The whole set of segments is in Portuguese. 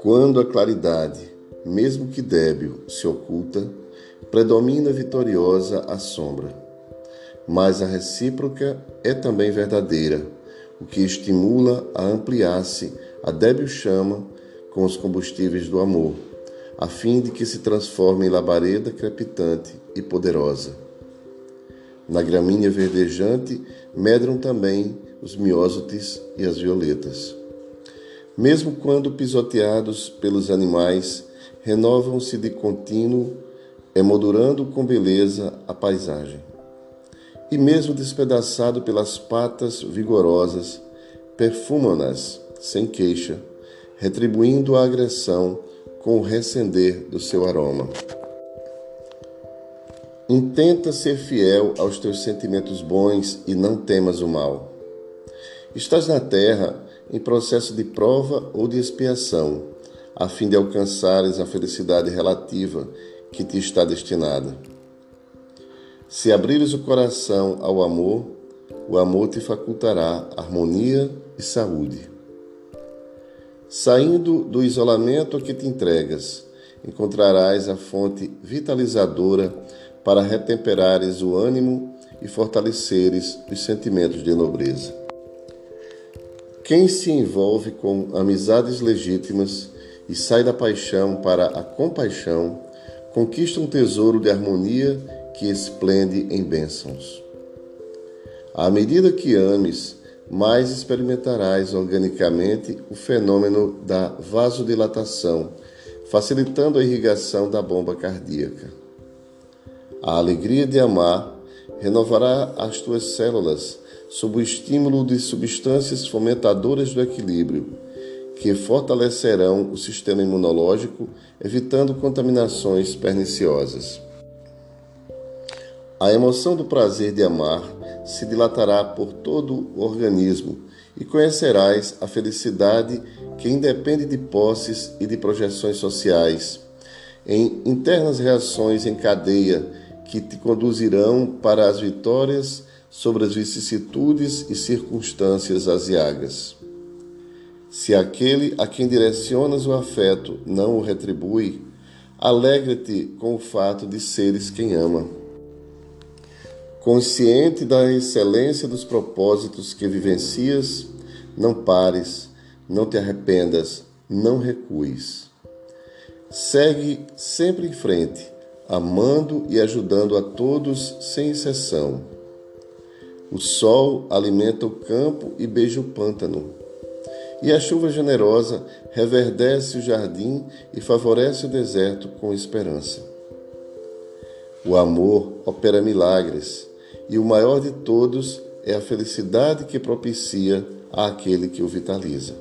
Quando a claridade, mesmo que débil, se oculta, predomina vitoriosa a sombra. Mas a recíproca é também verdadeira, o que estimula a ampliar-se a débil chama com os combustíveis do amor, a fim de que se transforme em labareda crepitante e poderosa. Na gramínea verdejante medram também os miósotes e as violetas. Mesmo quando pisoteados pelos animais, renovam-se de contínuo, emoldurando com beleza a paisagem. E mesmo despedaçado pelas patas vigorosas, perfumam-nas sem queixa, retribuindo a agressão com o recender do seu aroma. Intenta ser fiel aos teus sentimentos bons e não temas o mal. Estás na terra em processo de prova ou de expiação, a fim de alcançares a felicidade relativa que te está destinada. Se abrires o coração ao amor, o amor te facultará harmonia e saúde. Saindo do isolamento a que te entregas, encontrarás a fonte vitalizadora para retemperares o ânimo e fortaleceres os sentimentos de nobreza. Quem se envolve com amizades legítimas e sai da paixão para a compaixão, conquista um tesouro de harmonia que esplende em bênçãos. À medida que ames, mais experimentarás organicamente o fenômeno da vasodilatação, facilitando a irrigação da bomba cardíaca. A alegria de amar renovará as tuas células sob o estímulo de substâncias fomentadoras do equilíbrio, que fortalecerão o sistema imunológico, evitando contaminações perniciosas. A emoção do prazer de amar se dilatará por todo o organismo e conhecerás a felicidade que independe de posses e de projeções sociais, em internas reações em cadeia que te conduzirão para as vitórias sobre as vicissitudes e circunstâncias aziagas. Se aquele a quem direcionas o afeto não o retribui, alegre-te com o fato de seres quem ama. Consciente da excelência dos propósitos que vivencias, não pares, não te arrependas, não recues. Segue sempre em frente, amando e ajudando a todos sem exceção o sol alimenta o campo e beija o pântano. E a chuva generosa reverdece o jardim e favorece o deserto com esperança. O amor opera milagres, e o maior de todos é a felicidade que propicia àquele que o vitaliza.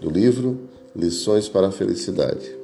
Do livro Lições para a Felicidade.